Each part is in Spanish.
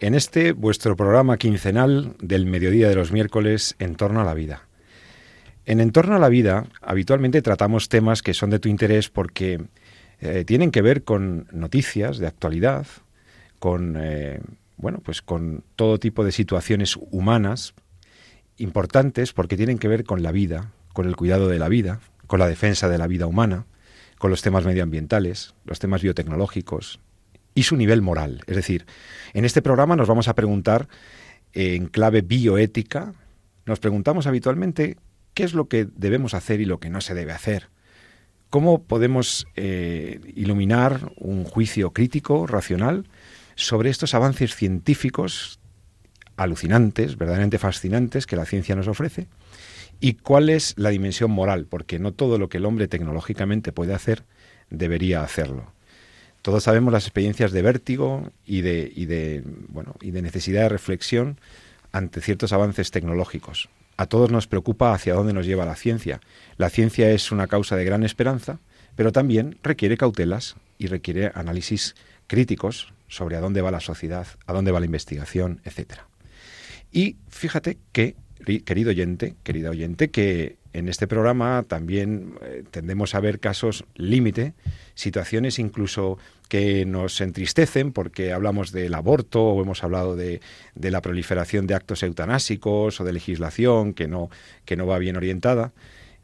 En este, vuestro programa quincenal del mediodía de los miércoles, En torno a la vida. En En torno a la vida, habitualmente tratamos temas que son de tu interés porque eh, tienen que ver con noticias de actualidad, con, eh, bueno, pues con todo tipo de situaciones humanas importantes porque tienen que ver con la vida, con el cuidado de la vida, con la defensa de la vida humana, con los temas medioambientales, los temas biotecnológicos y su nivel moral. Es decir, en este programa nos vamos a preguntar en clave bioética, nos preguntamos habitualmente qué es lo que debemos hacer y lo que no se debe hacer. ¿Cómo podemos eh, iluminar un juicio crítico, racional, sobre estos avances científicos alucinantes, verdaderamente fascinantes que la ciencia nos ofrece? ¿Y cuál es la dimensión moral? Porque no todo lo que el hombre tecnológicamente puede hacer debería hacerlo. Todos sabemos las experiencias de vértigo y de, necesidad de reflexión ante ciertos avances tecnológicos. A todos nos preocupa hacia dónde nos lleva la ciencia. La ciencia es una causa de gran esperanza, pero también requiere cautelas y requiere análisis críticos sobre a dónde va la sociedad, a dónde va la investigación, etcétera. Y fíjate que querido oyente, querida oyente, que en este programa también eh, tendemos a ver casos límite, situaciones incluso que nos entristecen porque hablamos del aborto o hemos hablado de, de, la proliferación de actos eutanásicos o de legislación que no, que no va bien orientada.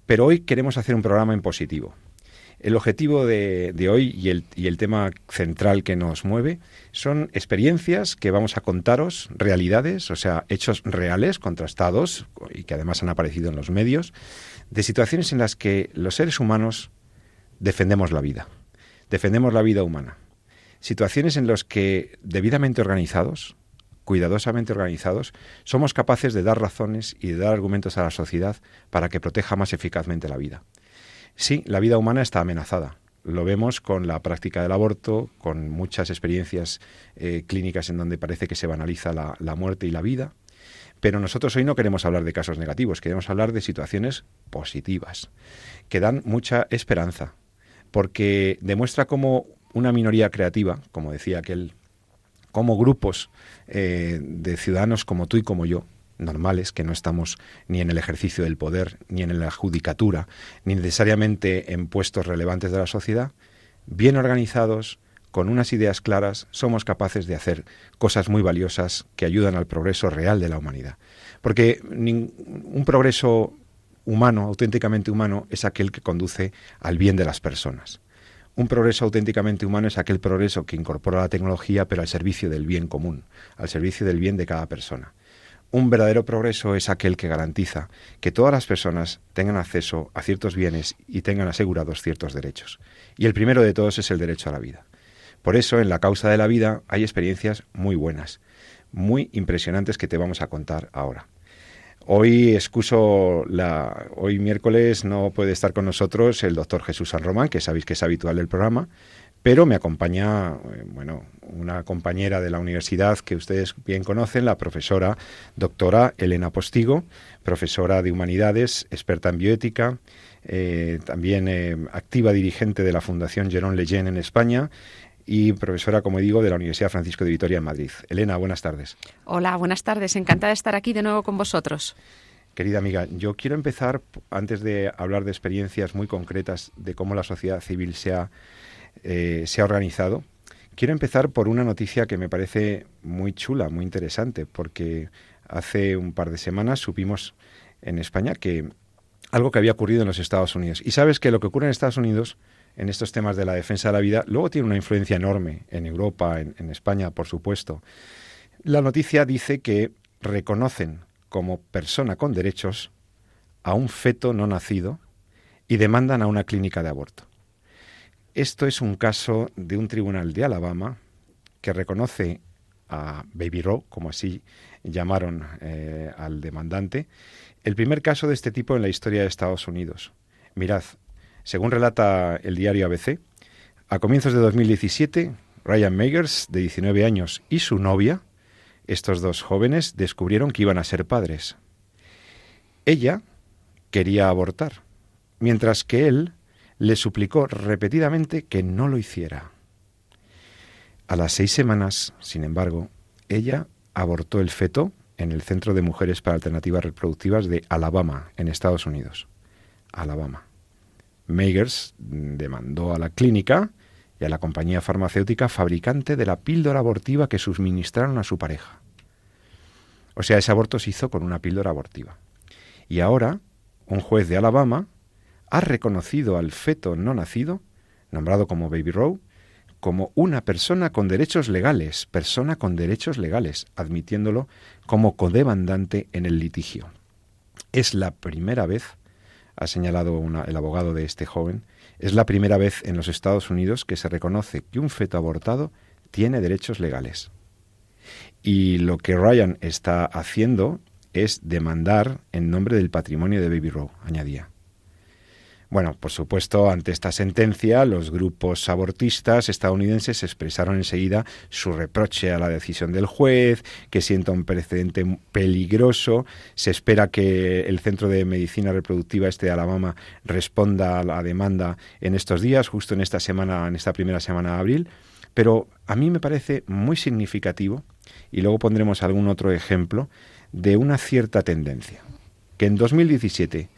Pero hoy queremos hacer un programa en positivo. El objetivo de, hoy y el, tema central que nos mueve son experiencias que vamos a contaros, realidades, o sea, hechos reales, contrastados y que además han aparecido en los medios, de situaciones en las que los seres humanos defendemos la vida, defendemos la vida humana. Situaciones en las que, debidamente organizados, cuidadosamente organizados, somos capaces de dar razones y de dar argumentos a la sociedad para que proteja más eficazmente la vida. Sí, la vida humana está amenazada. Lo vemos con la práctica del aborto, con muchas experiencias eh, clínicas en donde parece que se banaliza la, la muerte y la vida. Pero nosotros hoy no queremos hablar de casos negativos, queremos hablar de situaciones positivas, que dan mucha esperanza, porque demuestra cómo una minoría creativa, como decía aquel, como grupos eh, de ciudadanos como tú y como yo, normales, que no estamos ni en el ejercicio del poder, ni en la judicatura, ni necesariamente en puestos relevantes de la sociedad, bien organizados, con unas ideas claras, somos capaces de hacer cosas muy valiosas que ayudan al progreso real de la humanidad. Porque un progreso humano, auténticamente humano, es aquel que conduce al bien de las personas. Un progreso auténticamente humano es aquel progreso que incorpora la tecnología, pero al servicio del bien común, al servicio del bien de cada persona. Un verdadero progreso es aquel que garantiza que todas las personas tengan acceso a ciertos bienes y tengan asegurados ciertos derechos. Y el primero de todos es el derecho a la vida. Por eso, en la causa de la vida hay experiencias muy buenas, muy impresionantes que te vamos a contar ahora. Hoy excuso la hoy miércoles no puede estar con nosotros el doctor Jesús San Román, que sabéis que es habitual del programa, pero me acompaña, eh, bueno, una compañera de la universidad que ustedes bien conocen, la profesora doctora Elena Postigo, profesora de humanidades, experta en bioética, eh, también eh, activa dirigente de la Fundación Jerón Leyen en España y profesora, como digo, de la Universidad Francisco de Vitoria en Madrid. Elena, buenas tardes. Hola, buenas tardes. Encantada de estar aquí de nuevo con vosotros. Querida amiga, yo quiero empezar, antes de hablar de experiencias muy concretas de cómo la sociedad civil se ha eh, se ha organizado. Quiero empezar por una noticia que me parece muy chula, muy interesante, porque hace un par de semanas supimos en España que algo que había ocurrido en los Estados Unidos. Y sabes que lo que ocurre en Estados Unidos en estos temas de la defensa de la vida luego tiene una influencia enorme en Europa, en España, por supuesto. La noticia dice que reconocen como persona con derechos a un feto no nacido y demandan a una clínica de aborto. Esto es un caso de un tribunal de Alabama que reconoce a Baby Roe, como así llamaron eh, al demandante, el primer caso de este tipo en la historia de Estados Unidos. Mirad, según relata el diario ABC, a comienzos de 2017, Ryan Megers, de 19 años, y su novia, estos dos jóvenes, descubrieron que iban a ser padres. Ella quería abortar, mientras que él le suplicó repetidamente que no lo hiciera. A las seis semanas, sin embargo, ella abortó el feto en el Centro de Mujeres para Alternativas Reproductivas de Alabama, en Estados Unidos. Alabama. Megers demandó a la clínica y a la compañía farmacéutica fabricante de la píldora abortiva que suministraron a su pareja. O sea, ese aborto se hizo con una píldora abortiva. Y ahora, un juez de Alabama ha reconocido al feto no nacido, nombrado como Baby Roe, como una persona con derechos legales, persona con derechos legales, admitiéndolo como codemandante en el litigio. Es la primera vez, ha señalado el abogado de este joven, es la primera vez en los Estados Unidos que se reconoce que un feto abortado tiene derechos legales. Y lo que Ryan está haciendo es demandar en nombre del patrimonio de Baby Roe, añadía. Bueno, por supuesto, ante esta sentencia, los grupos abortistas estadounidenses expresaron enseguida su reproche a la decisión del juez, que sienta un precedente peligroso. Se espera que el Centro de Medicina Reproductiva este de Alabama responda a la demanda en estos días, justo en esta semana, en esta primera semana de abril. Pero a mí me parece muy significativo, y luego pondremos algún otro ejemplo, de una cierta tendencia. Que en 2017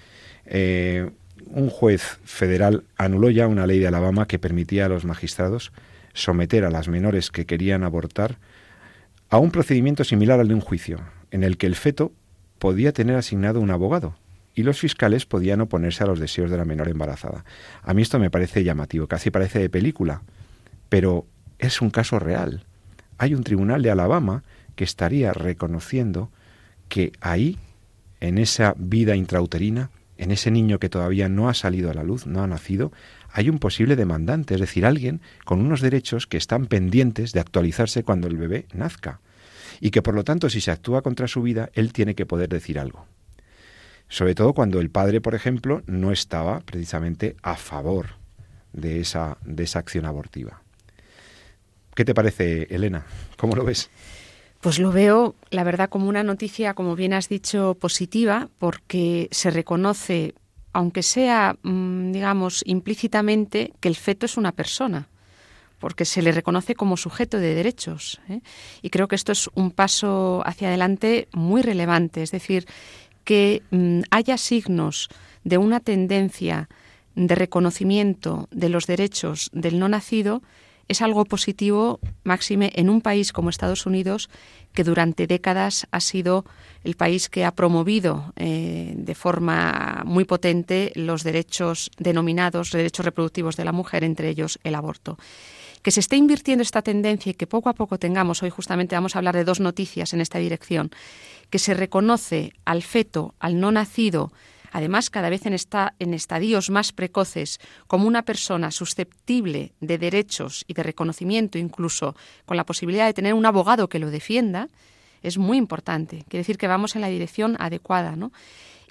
eh, un juez federal anuló ya una ley de Alabama que permitía a los magistrados someter a las menores que querían abortar a un procedimiento similar al de un juicio, en el que el feto podía tener asignado un abogado y los fiscales podían oponerse a los deseos de la menor embarazada. A mí esto me parece llamativo, casi parece de película, pero es un caso real. Hay un tribunal de Alabama que estaría reconociendo que ahí, en esa vida intrauterina, en ese niño que todavía no ha salido a la luz, no ha nacido, hay un posible demandante, es decir, alguien con unos derechos que están pendientes de actualizarse cuando el bebé nazca. Y que por lo tanto, si se actúa contra su vida, él tiene que poder decir algo. Sobre todo cuando el padre, por ejemplo, no estaba precisamente a favor de esa, de esa acción abortiva. ¿Qué te parece, Elena? ¿Cómo lo ves? Pues lo veo, la verdad, como una noticia, como bien has dicho, positiva, porque se reconoce, aunque sea, mm, digamos, implícitamente, que el feto es una persona, porque se le reconoce como sujeto de derechos. ¿eh? Y creo que esto es un paso hacia adelante muy relevante, es decir, que mm, haya signos de una tendencia de reconocimiento de los derechos del no nacido es algo positivo, máxime, en un país como Estados Unidos, que durante décadas ha sido el país que ha promovido eh, de forma muy potente los derechos denominados derechos reproductivos de la mujer, entre ellos el aborto. Que se esté invirtiendo esta tendencia y que poco a poco tengamos, hoy justamente vamos a hablar de dos noticias en esta dirección, que se reconoce al feto, al no nacido, además cada vez en, en estadios más precoces, como una persona susceptible de derechos y de reconocimiento, incluso con la posibilidad de tener un abogado que lo defienda, es muy importante. Quiere decir que vamos en la dirección adecuada, ¿no?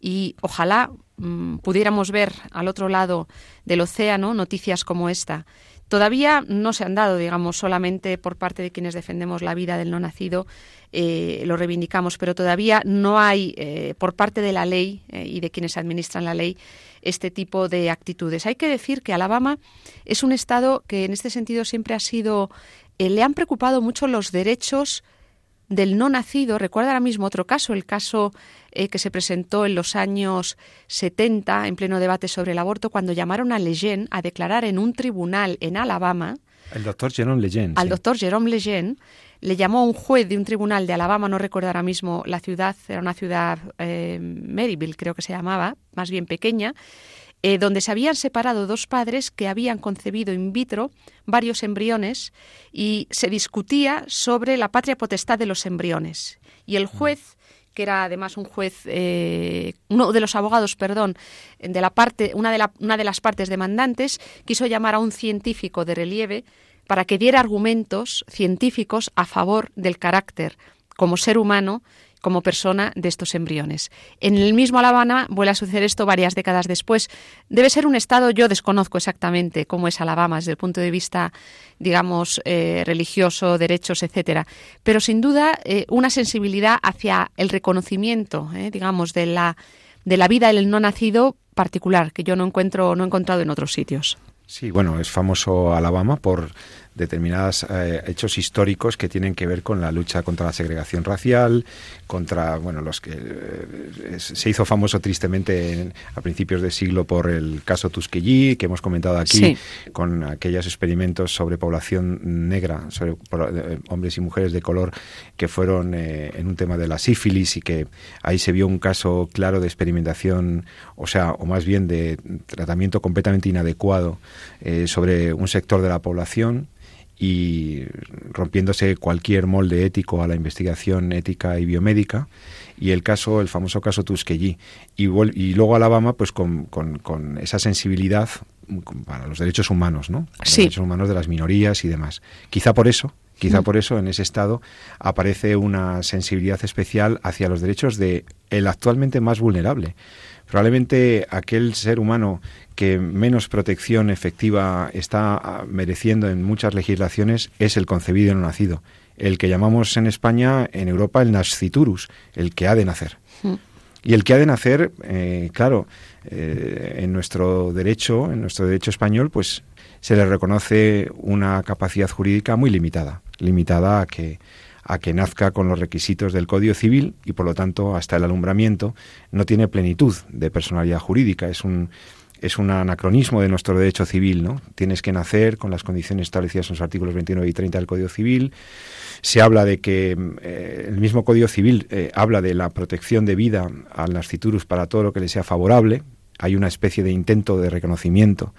Y ojalá mm, pudiéramos ver al otro lado del océano noticias como esta Todavía no se han dado, digamos, solamente por parte de quienes defendemos la vida del no nacido, eh, lo reivindicamos, pero todavía no hay eh, por parte de la ley eh, y de quienes administran la ley este tipo de actitudes. Hay que decir que Alabama es un estado que en este sentido siempre ha sido, le han preocupado mucho los derechos del no nacido. Recuerda ahora mismo otro caso, el caso eh, que se presentó en los años 70 en pleno debate sobre el aborto, cuando llamaron a Lejeune a declarar en un tribunal en Alabama. El doctor Jerome Lejeune. Al doctor Jerome Lejeune le llamó a un juez de un tribunal de Alabama, no recuerdo ahora mismo la ciudad, era una ciudad, eh, Maryville creo que se llamaba, más bien pequeña, eh, donde se habían separado dos padres que habían concebido in vitro varios embriones y se discutía sobre la patria potestad de los embriones. Y el mm. juez que era además un juez, eh, uno de los abogados, perdón, de la parte, una de, una de las partes demandantes, quiso llamar a un científico de relieve para que diera argumentos científicos a favor del carácter como ser humano como persona de estos embriones. En el mismo Alabama vuelve a suceder esto varias décadas después. Debe ser un estado, yo desconozco exactamente cómo es Alabama desde el punto de vista, digamos, eh, religioso, derechos, etcétera, pero sin duda eh, una sensibilidad hacia el reconocimiento, eh, digamos, de la de la vida del no nacido particular que yo no encuentro no he encontrado en otros sitios. Sí, bueno, es famoso Alabama por determinados eh, hechos históricos que tienen que ver con la lucha contra la segregación racial, contra, bueno, los que eh, se hizo famoso tristemente a principios de siglo por el caso Tuskegee, que hemos comentado aquí, con aquellos experimentos sobre población negra, sobre eh, hombres y mujeres de color, que fueron en un tema de la sífilis y que ahí se vio un caso claro de experimentación, o sea, o más bien de tratamiento completamente inadecuado sobre un sector de la población y rompiéndose cualquier molde ético a la investigación ética y biomédica y el caso el famoso caso Tuskegee. Y, y luego Alabama pues con, con, esa sensibilidad para los derechos humanos no los derechos humanos de las minorías y demás. Quizá por eso quizá por eso en ese estado aparece una sensibilidad especial hacia los derechos de el actualmente más vulnerable probablemente aquel ser humano que menos protección efectiva está ah, mereciendo en muchas legislaciones es el concebido no nacido, el que llamamos en España, en Europa, el nasciturus, el que ha de nacer. Mm. Y el que ha de nacer, eh, claro, eh, en nuestro derecho, en nuestro derecho español, pues se le reconoce una capacidad jurídica muy limitada, limitada a que a que nazca con los requisitos del Código Civil y por lo tanto hasta el alumbramiento no tiene plenitud de personalidad jurídica, es un es un anacronismo de nuestro derecho civil, ¿no? Tienes que nacer con las condiciones establecidas en los artículos 29 y 30 del Código Civil. Se habla de que eh, el mismo Código Civil eh, habla de la protección de vida al nasciturus para todo lo que le sea favorable. Hay una especie de intento de reconocimiento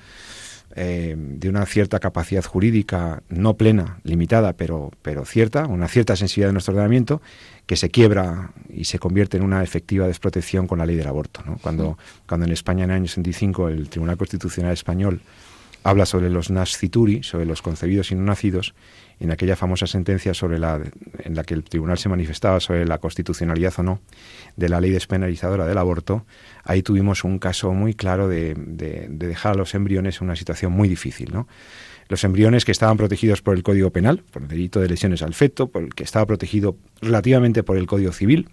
eh, de una cierta capacidad jurídica, no plena, limitada, pero, pero cierta, una cierta sensibilidad de nuestro ordenamiento, que se quiebra y se convierte en una efectiva desprotección con la ley del aborto. Cuando, cuando en España en el año 65 el Tribunal Constitucional Español habla sobre los nascituri, sobre los concebidos y no nacidos, en aquella famosa sentencia sobre la, en la que el tribunal se manifestaba sobre la constitucionalidad o no de la ley despenalizadora del aborto, ahí tuvimos un caso muy claro de, dejar a los embriones en una situación muy difícil. ¿no? Los embriones que estaban protegidos por el Código Penal, por el delito de lesiones al feto, por el que estaba protegido relativamente por el Código Civil,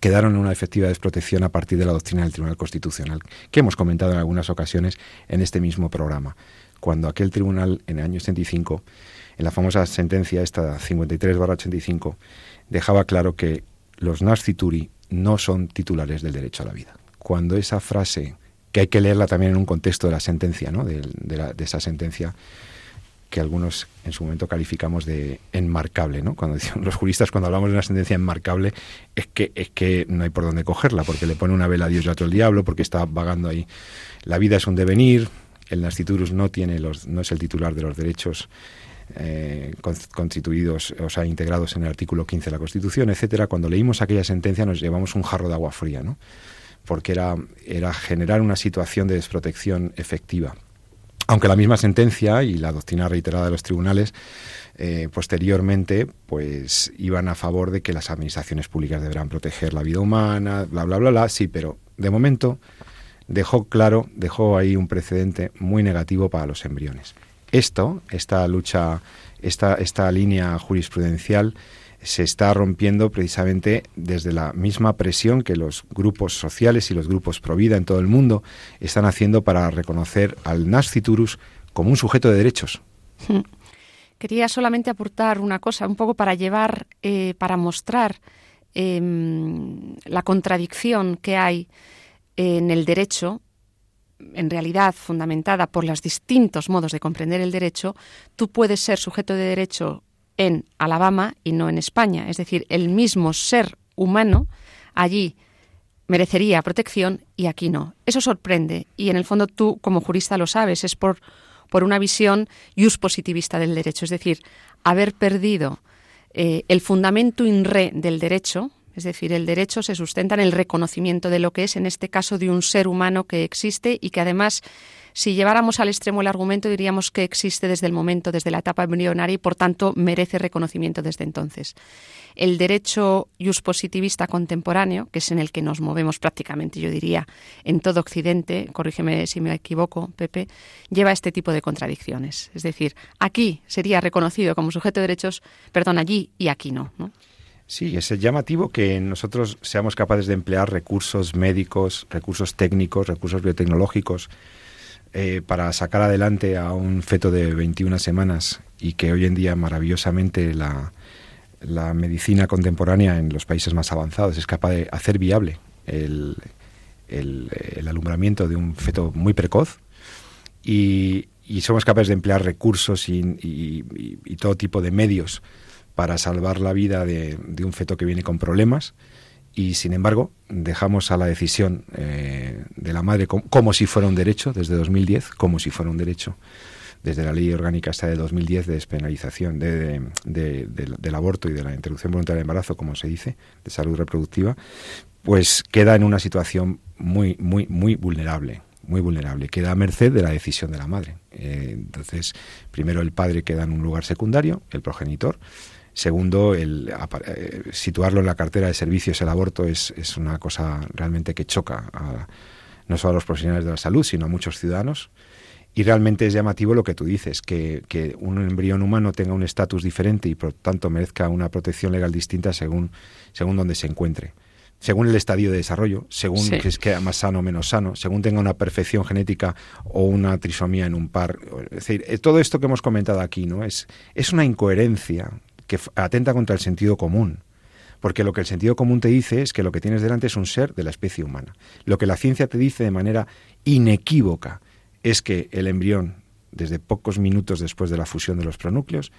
quedaron en una efectiva desprotección a partir de la doctrina del Tribunal Constitucional, que hemos comentado en algunas ocasiones en este mismo programa, cuando aquel tribunal en el año 75 en la famosa sentencia esta 53-85, dejaba claro que los nascituri no son titulares del derecho a la vida. Cuando esa frase, que hay que leerla también en un contexto de la sentencia, ¿no? de, esa sentencia, que algunos en su momento calificamos de enmarcable, ¿no? Cuando los juristas cuando hablamos de una sentencia enmarcable es que es que no hay por dónde cogerla, porque le pone una vela a Dios y otro al diablo, porque está vagando ahí. La vida es un devenir, el nasciturus no tiene los no es el titular de los derechos eh, constituidos, o sea, integrados en el artículo 15 de la Constitución, etcétera, cuando leímos aquella sentencia nos llevamos un jarro de agua fría, ¿no? Porque era, era generar una situación de desprotección efectiva. Aunque la misma sentencia y la doctrina reiterada de los tribunales eh, posteriormente pues iban a favor de que las administraciones públicas deberán proteger la vida humana, bla, bla, bla, bla, sí, pero de momento dejó claro, dejó ahí un precedente muy negativo para los embriones. Esto, esta lucha, esta, esta línea jurisprudencial, se está rompiendo precisamente desde la misma presión que los grupos sociales y los grupos pro vida en todo el mundo están haciendo para reconocer al nasciturus como un sujeto de derechos. Hmm. Quería solamente aportar una cosa, un poco para llevar, eh, para mostrar em, la contradicción que hay en el derecho en realidad fundamentada por los distintos modos de comprender el derecho, tú puedes ser sujeto de derecho en Alabama y no en España. Es decir, el mismo ser humano allí merecería protección y aquí no. Eso sorprende y en el fondo tú como jurista lo sabes, es por, por una visión positivista del derecho, es decir, haber perdido eh, el fundamento in re del derecho, es decir, el derecho se sustenta en el reconocimiento de lo que es, en este caso, de un ser humano que existe y que además Si lleváramos al extremo el argumento, diríamos que existe desde el momento, desde la etapa embrionaria y por tanto merece reconocimiento desde entonces. El derecho positivista contemporáneo, que es en el que nos movemos prácticamente, yo diría, en todo Occidente, corrígeme si me equivoco, Pepe, lleva este tipo de contradicciones. Es decir, aquí sería reconocido como sujeto de derechos, perdón, allí y aquí no. ¿no? Sí, es llamativo que nosotros seamos capaces de emplear recursos médicos, recursos técnicos, recursos biotecnológicos eh, para sacar adelante a un feto de 21 semanas y que hoy en día maravillosamente la, medicina contemporánea en los países más avanzados es capaz de hacer viable el, alumbramiento de un feto muy precoz y, somos capaces de emplear recursos y todo tipo de medios para salvar la vida de, un feto que viene con problemas y sin embargo dejamos a la decisión eh, de la madre como, si fuera un derecho desde 2010, como si fuera un derecho desde la ley orgánica hasta de 2010 de despenalización del aborto y de la interrupción voluntaria del embarazo, como se dice, de salud reproductiva, pues queda en una situación muy, muy, muy vulnerable muy vulnerable, queda a merced de la decisión de la madre. Eh, entonces, primero el padre queda en un lugar secundario, el progenitor, Segundo, el, eh, situarlo en la cartera de servicios el aborto es, es una cosa realmente que choca a, no solo a los profesionales de la salud, sino a muchos ciudadanos. Y realmente es llamativo lo que tú dices, que, que un embrión humano tenga un estatus diferente y por tanto merezca una protección legal distinta según, según donde se encuentre según el estadio de desarrollo, según si es que más sano o menos sano, según tenga una perfección genética o una trisomía en un par. Es decir, eh, todo esto que hemos comentado aquí no es, es una incoherencia que atenta contra el sentido común. Porque lo que el sentido común te dice es que lo que tienes delante es un ser de la especie humana. Lo que la ciencia te dice de manera inequívoca es que el embrión, desde pocos minutos después de la fusión de los pronúcleos,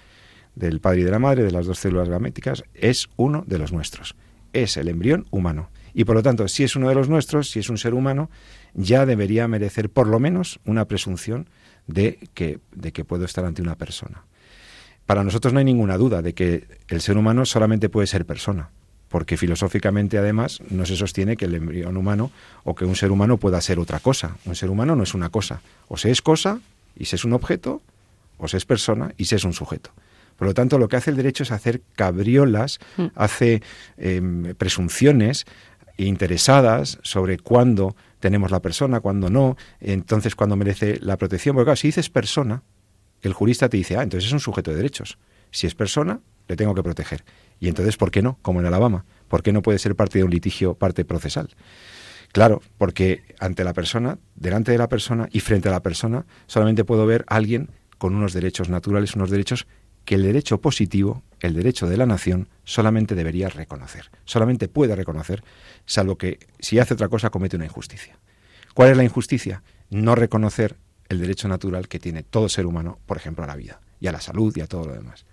del padre y de la madre, de las dos células gaméticas, es uno de los nuestros. Es el embrión humano. Y por lo tanto, si es uno de los nuestros, si es un ser humano, ya debería merecer por lo menos una presunción de que, de que puedo estar ante una persona. Para nosotros no hay ninguna duda de que el ser humano solamente puede ser persona, porque filosóficamente además no se sostiene que el embrión humano o que un ser humano pueda ser otra cosa. Un ser humano no es una cosa. O se es cosa y se es un objeto, o se es persona y se es un sujeto. Por lo tanto, lo que hace el derecho es hacer cabriolas, mm. hace em, presunciones interesadas sobre cuándo tenemos la persona, cuándo no, entonces cuándo merece la protección. Porque claro, si dices persona, el jurista te dice, ah, entonces es un sujeto de derechos. Si es persona, le tengo que proteger. Y entonces, ¿por qué no? Como en Alabama. ¿Por qué no puede ser parte de un litigio, parte procesal? Claro, porque ante la persona, delante de la persona y frente a la persona, solamente puedo ver a alguien con unos derechos naturales, unos derechos que el derecho positivo, el derecho de la nación, solamente debería reconocer. Solamente puede reconocer, salvo que si hace otra cosa comete una injusticia. ¿Cuál es la injusticia? No reconocer el derecho natural que tiene todo ser humano, por ejemplo, a la vida y a la salud y a todo lo demás.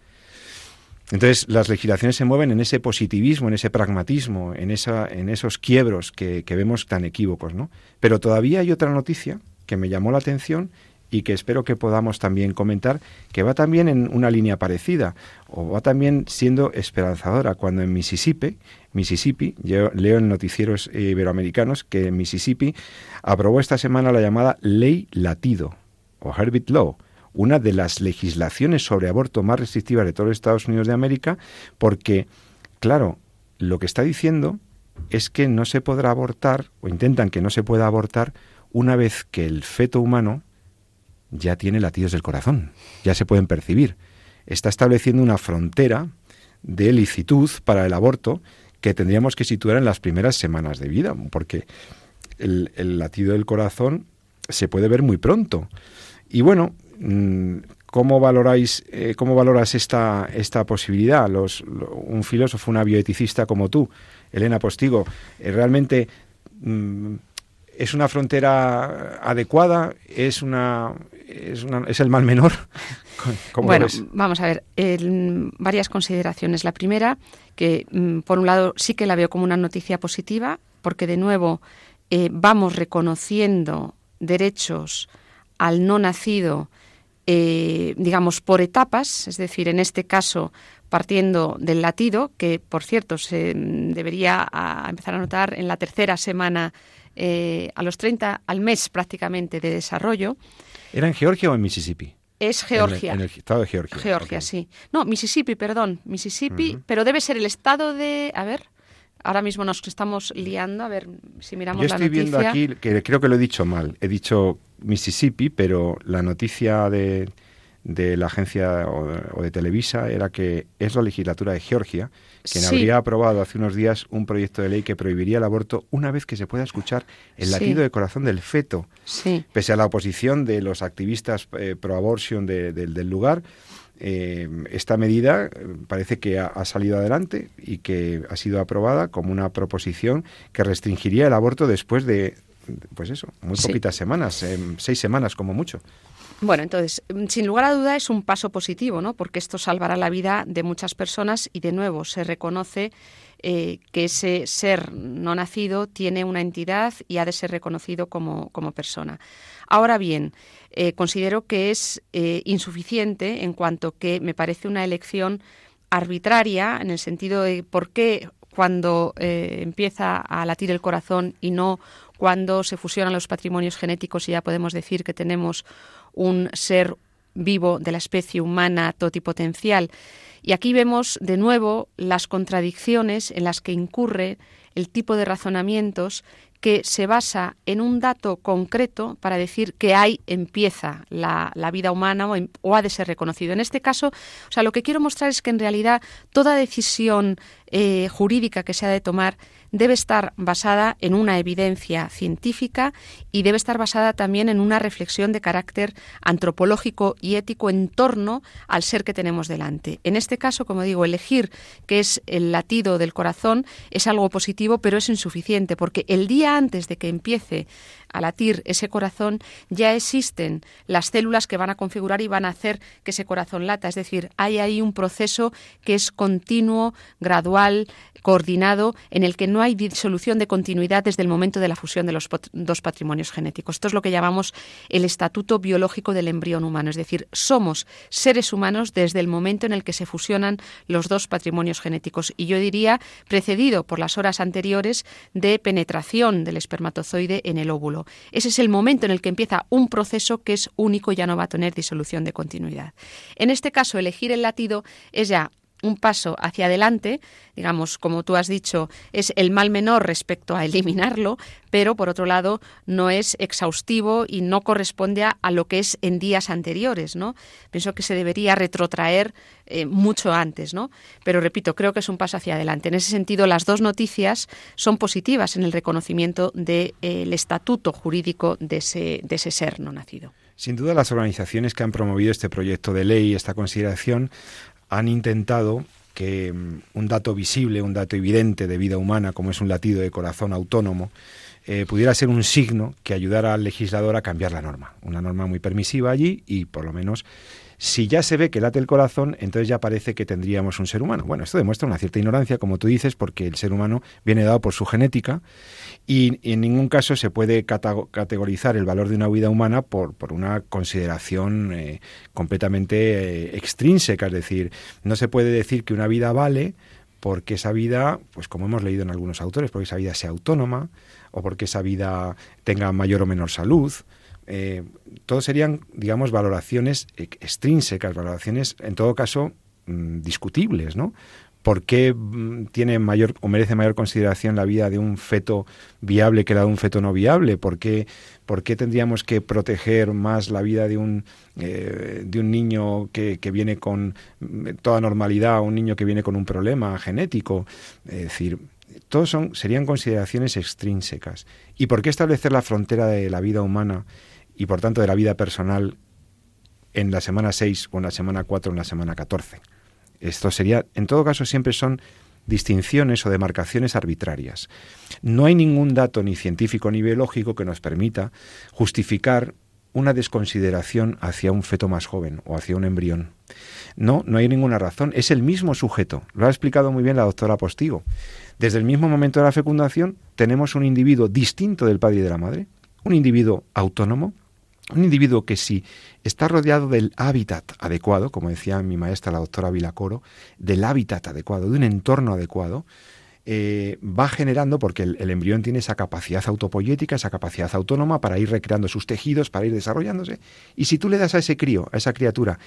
Entonces, las legislaciones se mueven en ese positivismo, en ese pragmatismo, en, esa, en esos quiebros que, que vemos tan equívocos, ¿no? Pero todavía hay otra noticia que me llamó la atención y que espero que podamos también comentar, que va también en una línea parecida, o va también siendo esperanzadora, cuando en Mississippi, Mississippi, yo leo en noticieros iberoamericanos que Mississippi aprobó esta semana la llamada Ley Latido, o Herbit Law, una de las legislaciones sobre aborto más restrictivas de todos los Estados Unidos de América, porque, claro, lo que está diciendo es que no se podrá abortar, o intentan que no se pueda abortar, una vez que el feto humano ya tiene latidos del corazón, ya se pueden percibir. Está estableciendo una frontera de licitud para el aborto que tendríamos que situar en las primeras semanas de vida, porque el, latido del corazón se puede ver muy pronto. Y bueno, mm, ¿cómo valoráis, eh, cómo valoras esta, esta posibilidad? Los, un filósofo, una bioeticista como tú, Elena Postigo, eh, realmente mm, es una frontera adecuada, es una, es, el mal menor. bueno, vamos a ver, varias consideraciones. La primera, que mm, por un lado sí que la veo como una noticia positiva, porque de nuevo eh, vamos reconociendo derechos al no nacido, eh, digamos, por etapas, es decir, en este caso partiendo del latido, que por cierto se mm, debería empezar a notar en la tercera semana eh, a los 30, al mes prácticamente de desarrollo. ¿Era en Georgia o en Mississippi? Es Georgia. En el, estado de Georgia. Georgia, sí. No, Mississippi, perdón. Mississippi, pero debe ser el estado de... A ver, ahora mismo nos estamos liando, a ver si miramos la noticia. Yo estoy viendo aquí, que creo que lo he dicho mal. He dicho Mississippi, pero la noticia de de la agencia o, de Televisa era que es la legislatura de Georgia quien habría aprobado hace unos días un proyecto de ley que prohibiría el aborto una vez que se pueda escuchar el latido de corazón del feto. Pese a la oposición de los activistas eh, pro abortion del lugar, eh, esta medida eh, parece que ha, salido adelante y que ha sido aprobada como una proposición que restringiría el aborto después de, pues eso, muy poquitas semanas, seis semanas como mucho. Bueno, entonces, mm, sin lugar a duda es un paso positivo, ¿no? Porque esto salvará la vida de muchas personas y, de nuevo, se reconoce eh, que ese ser no nacido tiene una entidad y ha de ser reconocido como, persona. Ahora bien, eh, considero que es eh, insuficiente en cuanto que me parece una elección arbitraria en el sentido de por qué cuando empieza a latir el corazón y no cuando se fusionan los patrimonios genéticos y ya podemos decir que tenemos un ser vivo de la especie humana totipotencial. Y aquí vemos de nuevo las contradicciones en las que incurre el tipo de razonamientos que se basa en un dato concreto para decir que ahí empieza la, vida humana o, ha de ser reconocido. En este caso, o sea, lo que quiero mostrar es que en realidad toda decisión eh, jurídica que se ha de tomar debe estar basada en una evidencia científica y debe estar basada también en una reflexión de carácter antropológico y ético en torno al ser que tenemos delante. En este caso, como digo, elegir que es el latido del corazón es algo positivo, pero es insuficiente porque el día antes de que empiece a latir ese corazón, ya existen las células que van a configurar y van a hacer que ese corazón lata. Es decir, hay ahí un proceso que es continuo, gradual, coordinado, en el que no hay disolución de continuidad desde el momento de la fusión de los dos patrimonios genéticos. Esto es lo que llamamos el estatuto biológico del embrión humano. Es decir, somos seres humanos desde el momento en el que se fusionan los dos patrimonios genéticos. Y yo diría precedido por las horas anteriores de penetración del espermatozoide en el óvulo. Ese es el momento en el que empieza un proceso que es único y ya no va a tener disolución de continuidad. En este caso, elegir el latido es ya un paso hacia adelante, digamos, como tú has dicho, es el mal menor respecto a eliminarlo, pero por otro lado no es exhaustivo y no corresponde a, lo que es en días anteriores, ¿no? Pienso que se debería retrotraer eh, mucho antes, ¿no? Pero repito, creo que es un paso hacia adelante. En ese sentido, las dos noticias son positivas en el reconocimiento del estatuto jurídico de ese, de ese ser no nacido. Sin duda, las organizaciones que han promovido este proyecto de ley, esta consideración, han intentado que mm, un dato visible, un dato evidente de vida humana, como es un latido de corazón autónomo, eh, pudiera ser un signo que ayudara al legislador a cambiar la norma. Una norma muy permisiva allí y por lo menos si ya se ve que late el corazón, entonces ya parece que tendríamos un ser humano. Bueno, esto demuestra una cierta ignorancia, como tú dices, porque el ser humano viene dado por su genética y, en ningún caso se puede categorizar el valor de una vida humana por, por una consideración eh, completamente eh, extrínseca. Es decir, no se puede decir que una vida vale porque esa vida, pues como hemos leído en algunos autores, porque esa vida sea autónoma o porque esa vida tenga mayor o menor salud eh, todos serían, digamos, valoraciones extrínsecas, valoraciones, en todo caso, mm, discutibles, ¿no? ¿Por qué mm, tiene mayor o merece mayor consideración la vida de un feto viable que la de un feto no viable? ¿Por qué, por qué tendríamos que proteger más la vida de un, eh, de un niño que, que, viene con mm, toda normalidad a un niño que viene con un problema genético? Es decir, todos son, serían consideraciones extrínsecas. ¿Y por qué establecer la frontera de la vida humana y por tanto de la vida personal en la semana 6 o en la semana 4 o en la semana 14. Esto sería, en todo caso, siempre son distinciones o demarcaciones arbitrarias. No hay ningún dato ni científico ni biológico que nos permita justificar una desconsideración hacia un feto más joven o hacia un embrión. No, no hay ninguna razón. Es el mismo sujeto. Lo ha explicado muy bien la doctora Postigo. Desde el mismo momento de la fecundación tenemos un individuo distinto del padre y de la madre, un individuo autónomo, un individuo que si está rodeado del hábitat adecuado, como decía mi maestra la doctora Vilacoro, del hábitat adecuado, de un entorno adecuado, eh, va generando, porque el, embrión tiene esa capacidad autopoyética, esa capacidad autónoma para ir recreando sus tejidos, para ir desarrollándose, y si tú le das a ese crío, a esa criatura,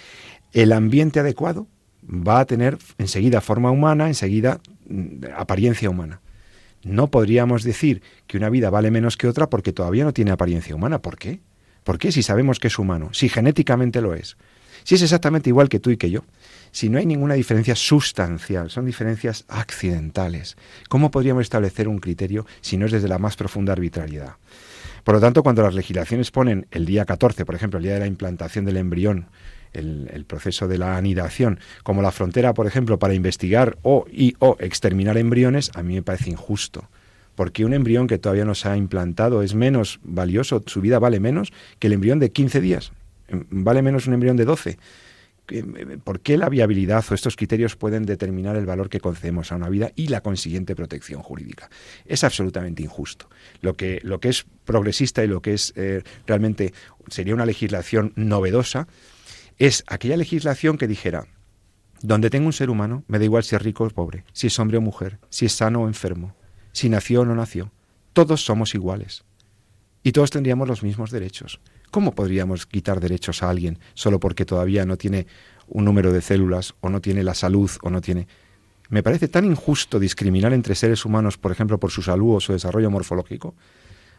el ambiente adecuado, va a tener enseguida forma humana, enseguida mm, apariencia humana. No podríamos decir que una vida vale menos que otra porque todavía no tiene apariencia humana. ¿Por qué? ¿Por qué si sabemos que es humano? Si genéticamente lo es. Si es exactamente igual que tú y que yo si no hay ninguna diferencia sustancial, son diferencias accidentales. ¿Cómo podríamos establecer un criterio si no es desde la más profunda arbitrariedad? Por lo tanto, cuando las legislaciones ponen el día 14, por ejemplo, el día de la implantación del embrión, el, proceso de la anidación, como la frontera, por ejemplo, para investigar o y o exterminar embriones, a mí me parece injusto. Porque un embrión que todavía no se ha implantado es menos valioso, su vida vale menos que el embrión de 15 días. Vale menos un embrión de 12. Eh, ¿Por qué la viabilidad o estos criterios pueden determinar el valor que concedemos a una vida y la consiguiente protección jurídica? Es absolutamente injusto. Lo que, lo que es progresista y lo que es eh, realmente sería una legislación novedosa es aquella legislación que dijera, donde tengo un ser humano, me da igual si es rico o pobre, si es hombre o mujer, si es sano o enfermo, si nació o no nació, todos somos iguales. Y todos tendríamos los mismos derechos. ¿Cómo podríamos quitar derechos a alguien solo porque todavía no tiene un número de células o no tiene la salud o no tiene... Me parece tan injusto discriminar entre seres humanos, por ejemplo, por su salud o su desarrollo morfológico.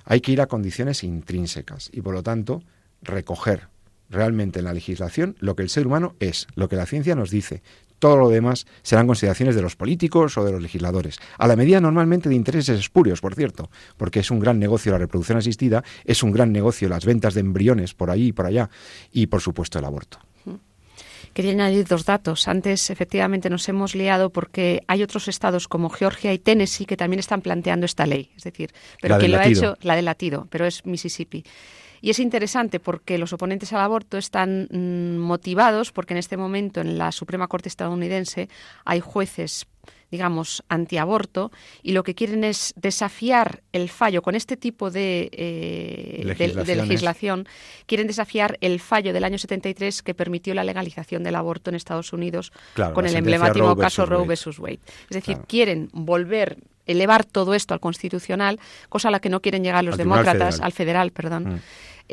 Hay que ir a condiciones intrínsecas y, por lo tanto, recoger realmente en la legislación lo que el ser humano es, lo que la ciencia nos dice, todo lo demás serán consideraciones de los políticos o de los legisladores. A la medida normalmente de intereses espurios, por cierto, porque es un gran negocio la reproducción asistida, es un gran negocio las ventas de embriones por ahí y por allá, y por supuesto el aborto. Quería añadir dos datos. Antes, efectivamente, nos hemos liado porque hay otros estados como Georgia y Tennessee que también están planteando esta ley. Es decir, pero que lo ha hecho la del latido, pero es Mississippi. Y es interesante porque los oponentes al aborto están mm, motivados porque en este momento en la Suprema Corte estadounidense hay jueces digamos, antiaborto, y lo que quieren es desafiar el fallo con este tipo de, eh, de, legislación, quieren desafiar el fallo del año 73 que permitió la legalización del aborto en Estados Unidos con el emblemático caso Roe versus Wade. Es decir, quieren volver elevar todo esto al constitucional, cosa a la que no quieren llegar los demócratas, al federal, perdón. Mm.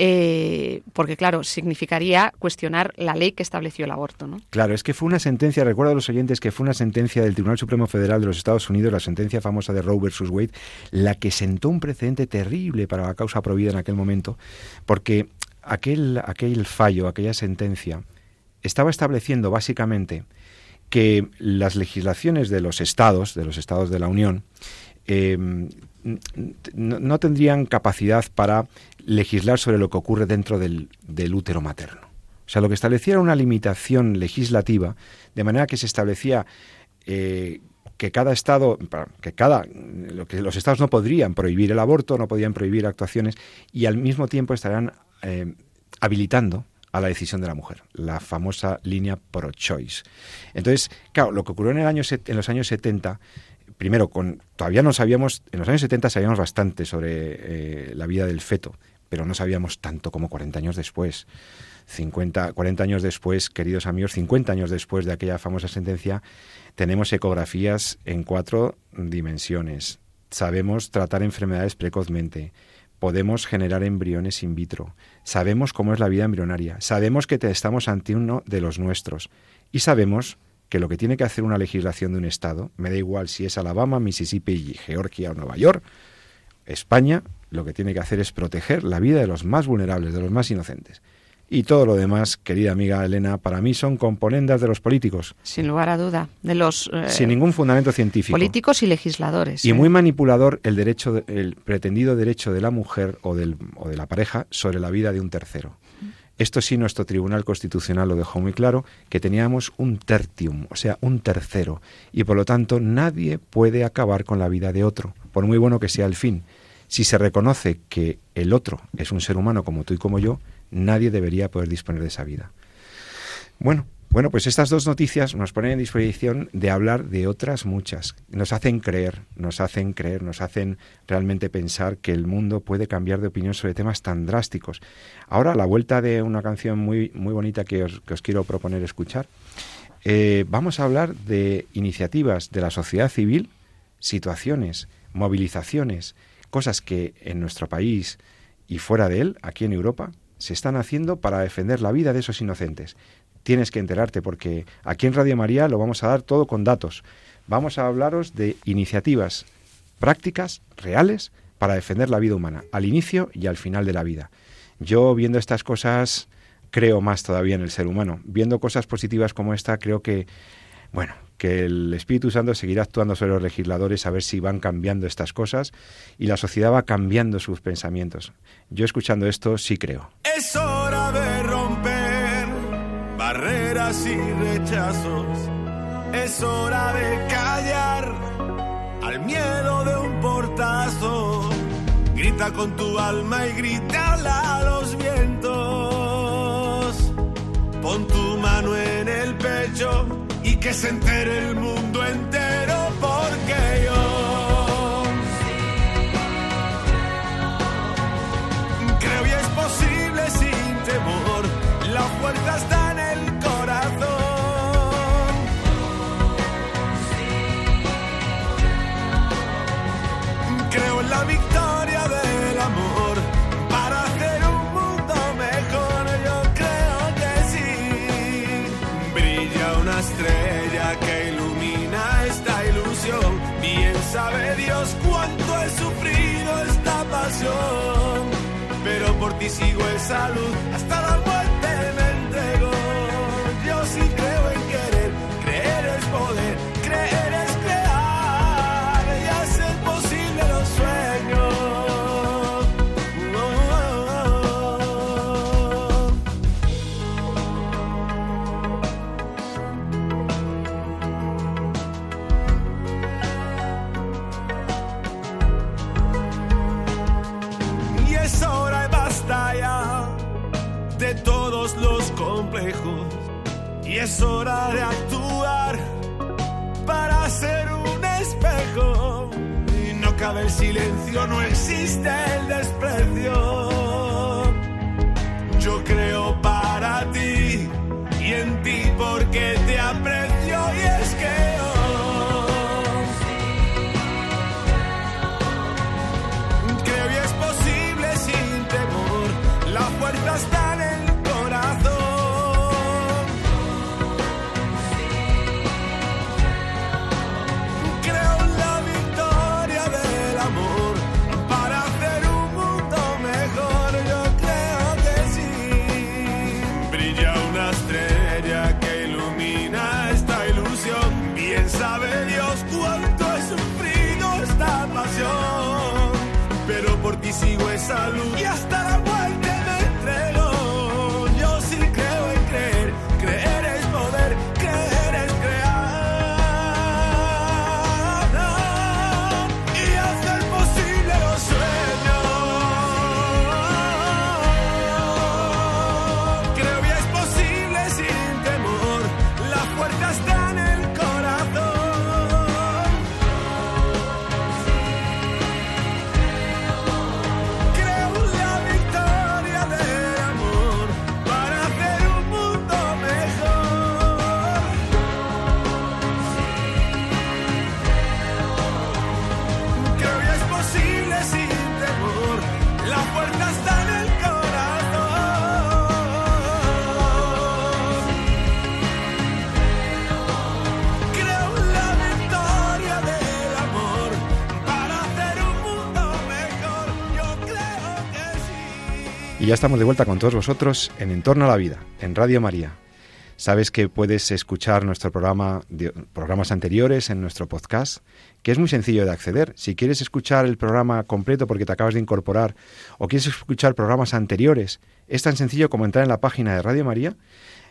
Eh, porque claro, significaría cuestionar la ley que estableció el aborto. ¿no? Claro, es que fue una sentencia, recuerdo a los oyentes que fue una sentencia del Tribunal Supremo Federal de los Estados Unidos, la sentencia famosa de Roe versus Wade, la que sentó un precedente terrible para la causa prohibida en aquel momento, porque aquel, aquel fallo, aquella sentencia, estaba estableciendo básicamente que las legislaciones de los estados, de los estados de la Unión, eh, no, tendrían capacidad para legislar sobre lo que ocurre dentro del, útero materno. O sea, lo que establecía era una limitación legislativa, de manera que se establecía eh, que cada estado, que cada, que los estados no podrían prohibir el aborto, no podían prohibir actuaciones y al mismo tiempo estarían eh, habilitando a la decisión de la mujer, la famosa línea pro-choice. Entonces, claro, lo que ocurrió en los años 70 primero, con, todavía no sabíamos, en los años 70 sabíamos bastante sobre eh, la vida del feto, pero no sabíamos tanto como 40 años después. 50, 40 años después, queridos amigos, 50 años después de aquella famosa sentencia, tenemos ecografías en cuatro dimensiones. Sabemos tratar enfermedades precozmente. Podemos generar embriones in vitro. Sabemos cómo es la vida embrionaria. Sabemos que estamos ante uno de los nuestros. Y sabemos que lo que tiene que hacer una legislación de un Estado, me da igual si es Alabama, Mississippi, Georgia o Nueva York, España lo que tiene que hacer es proteger la vida de los más vulnerables, de los más inocentes. Y todo lo demás, querida amiga Elena, para mí son componendas de los políticos. Sin lugar a duda, de los eh, sin ningún fundamento científico. Políticos y legisladores. Y ¿eh? muy manipulador el derecho, el pretendido derecho de la mujer o, del, o de la pareja sobre la vida de un tercero. Esto sí, nuestro Tribunal Constitucional lo dejó muy claro, que teníamos un tertium, o sea, un tercero, y por lo tanto nadie puede acabar con la vida de otro, por muy bueno que sea el fin. Si se reconoce que el otro es un ser humano como tú y como yo, nadie debería poder disponer de esa vida. Bueno, bueno, pues estas dos noticias nos ponen en disposición de hablar de otras muchas. Nos hacen creer, nos hacen creer, nos hacen realmente pensar que el mundo puede cambiar de opinión sobre temas tan drásticos. Ahora, a la vuelta de una canción muy, muy bonita que os, quiero proponer escuchar, eh, vamos a hablar de iniciativas de la sociedad civil situaciones, movilizaciones, cosas que en nuestro país y fuera de él, aquí en Europa, se están haciendo para defender la vida de esos inocentes. Tienes que enterarte porque aquí en Radio María lo vamos a dar todo con datos. Vamos a hablaros de iniciativas prácticas, reales, para defender la vida humana, al inicio y al final de la vida. Yo viendo estas cosas creo más todavía en el ser humano. Viendo cosas positivas como esta, creo que, bueno, que el Espíritu Santo seguirá actuando sobre los legisladores a ver si van cambiando estas cosas y la sociedad va cambiando sus pensamientos. Yo escuchando esto sí creo. Es hora de romper barreras y rechazos. Es hora de callar al miedo de un portazo. Grita con tu alma y grita a los vientos. Pon tu mano en el pecho y que se entere el mundo entero porque yo creo y es posible sin temor. La fuerza está Ti sigo en salud. Hasta la muerte ya estamos de vuelta con todos vosotros en Entorno a la Vida, en Radio María. Sabes que puedes escuchar nuestro programa, de- programas anteriores en nuestro podcast, que es muy sencillo de acceder. Si quieres escuchar el programa completo porque te acabas de incorporar o quieres escuchar programas anteriores, es tan sencillo como entrar en la página de Radio María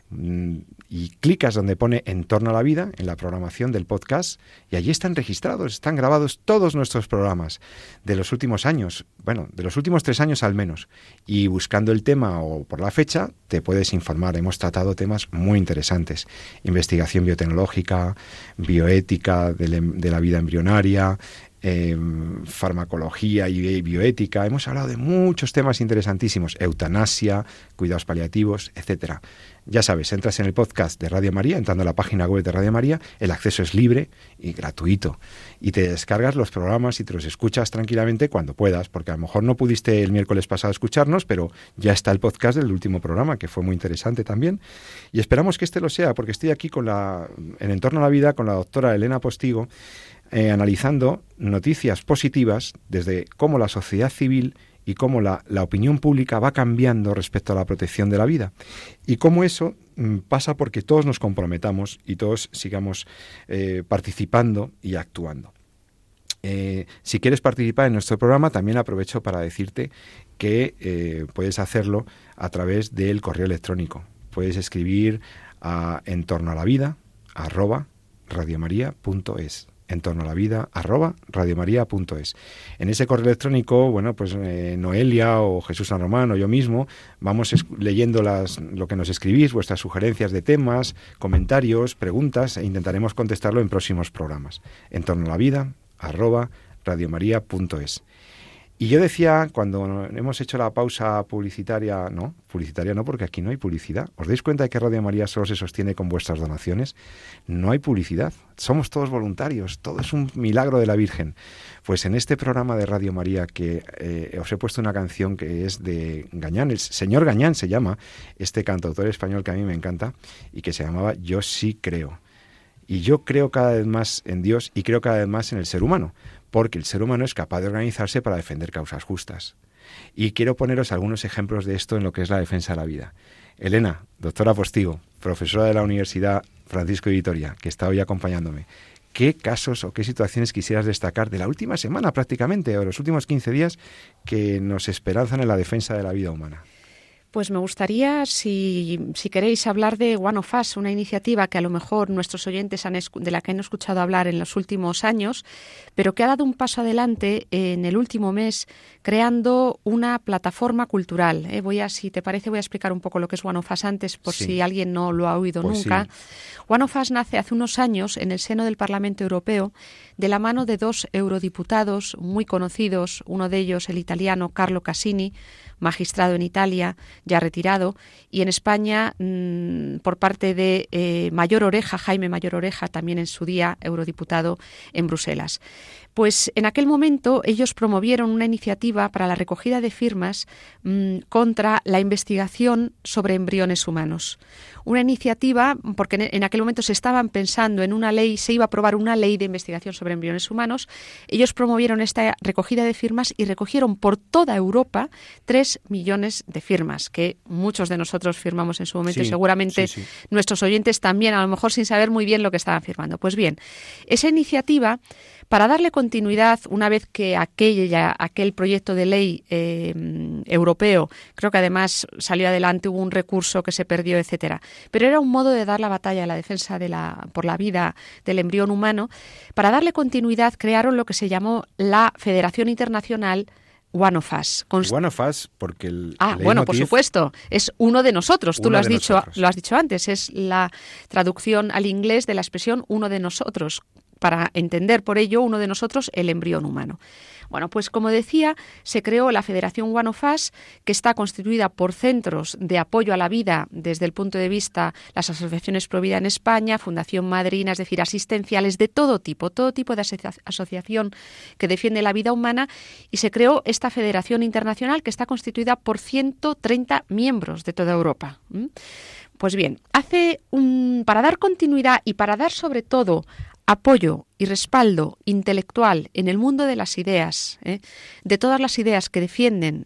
y clicas donde pone En torno a la vida, en la programación del podcast, y allí están registrados, están grabados todos nuestros programas de los últimos años, bueno, de los últimos tres años al menos. Y buscando el tema o por la fecha, te puedes informar. Hemos tratado temas muy interesantes. Investigación biotecnológica, bioética de, la- de la vida embrionaria, em, farmacología y bioética, hemos hablado de muchos temas interesantísimos, eutanasia, cuidados paliativos, etcétera. Ya sabes, entras en el podcast de Radio María, entrando a la página web de Radio María, el acceso es libre y gratuito. Y te descargas los programas y te los escuchas tranquilamente cuando puedas, porque a lo mejor no pudiste el miércoles pasado escucharnos, pero ya está el podcast del último programa, que fue muy interesante también. Y esperamos que este lo sea, porque estoy aquí con la, en Entorno a la Vida con la doctora Elena Postigo, eh, analizando noticias positivas desde cómo la sociedad civil y cómo la, opinión pública va cambiando respecto a la protección de la vida. Y cómo eso mm, pasa porque todos nos comprometamos y todos sigamos eh, participando y actuando. Eh, si quieres participar en nuestro programa, también aprovecho para decirte que puedes hacerlo a través del correo electrónico. Puedes escribir a entorno a la vida arroba en torno a la vida, arroba radiomaria.es. En ese correo electrónico, bueno, pues eh, Noelia o Jesús San Román o yo mismo vamos leyendo lo que nos escribís, vuestras sugerencias de temas, comentarios, preguntas e intentaremos contestarlo en próximos programas. En torno a la vida, arroba radiomaria.es. Y yo decía, cuando hemos hecho la pausa publicitaria, no, publicitaria no, porque aquí no hay publicidad. ¿Os dais cuenta de que Radio María solo se sostiene con vuestras donaciones? No hay publicidad, somos todos voluntarios, todo es un milagro de la Virgen. Pues en este programa de Radio María que eh, os he puesto una canción que es de Gañán, el señor Gañán se llama, este cantautor español que a mí me encanta, y que se llamaba Yo sí creo. Y yo creo cada vez más en Dios y creo cada vez más en el ser humano porque el ser humano es capaz de organizarse para defender causas justas. Y quiero poneros algunos ejemplos de esto en lo que es la defensa de la vida. Elena, doctora Postigo, profesora de la Universidad Francisco de Vitoria, que está hoy acompañándome. ¿Qué casos o qué situaciones quisieras destacar de la última semana prácticamente, o de los últimos 15 días, que nos esperanzan en la defensa de la vida humana? Pues me gustaría, si, queréis, hablar de One of Us, una iniciativa que a lo mejor nuestros oyentes han de la que han escuchado hablar en los últimos años, pero que ha dado un paso adelante en el último mes creando una plataforma cultural. ¿eh? Voy a, si te parece, voy a explicar un poco lo que es One of Us antes, por si alguien no lo ha oído pues nunca. One of Us nace hace unos años en el seno del Parlamento Europeo de la mano de dos eurodiputados muy conocidos, uno de ellos el italiano Carlo Cassini, magistrado en Italia, ya retirado, y en España mm, por parte de eh, Mayor Oreja, Jaime Mayor Oreja, también en su día eurodiputado en Bruselas. Pues en aquel momento ellos promovieron una iniciativa para la recogida de firmas mm, contra la investigación sobre embriones humanos. Una iniciativa, porque en aquel momento se estaban pensando en una ley, se iba a aprobar una ley de investigación sobre embriones humanos. Ellos promovieron esta recogida de firmas y recogieron por toda Europa tres millones de firmas, que muchos de nosotros firmamos en su momento y seguramente nuestros oyentes también, a lo mejor sin saber muy bien lo que estaban firmando. Pues bien, esa iniciativa para darle continuidad, una vez que aquella, aquel proyecto de ley eh, europeo, creo que además salió adelante, hubo un recurso que se perdió, etcétera. Pero era un modo de dar la batalla a la defensa de la, por la vida del embrión humano. Para darle continuidad, crearon lo que se llamó la Federación Internacional One of Us. One of Us, porque el. Ah, bueno, por supuesto. Es uno de nosotros. Tú lo has, dicho, lo has dicho antes. Es la traducción al inglés de la expresión uno de nosotros, para entender por ello uno de nosotros el embrión humano. Bueno, pues como decía, se creó la Federación One of Us, que está constituida por centros de apoyo a la vida desde el punto de vista las asociaciones Provida en España, Fundación Madrina, es decir, asistenciales de todo tipo, todo tipo de asociación que defiende la vida humana, y se creó esta Federación Internacional que está constituida por 130 miembros de toda Europa. Pues bien, hace un, para dar continuidad y para dar sobre todo apoyo y respaldo intelectual en el mundo de las ideas, ¿eh? de todas las ideas que defienden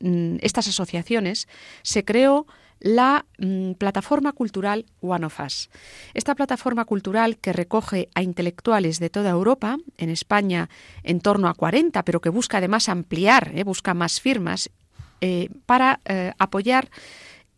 mm, estas asociaciones, se creó la mm, plataforma cultural One of Us. Esta plataforma cultural que recoge a intelectuales de toda Europa, en España en torno a 40, pero que busca además ampliar, ¿eh? busca más firmas, eh, para apoyar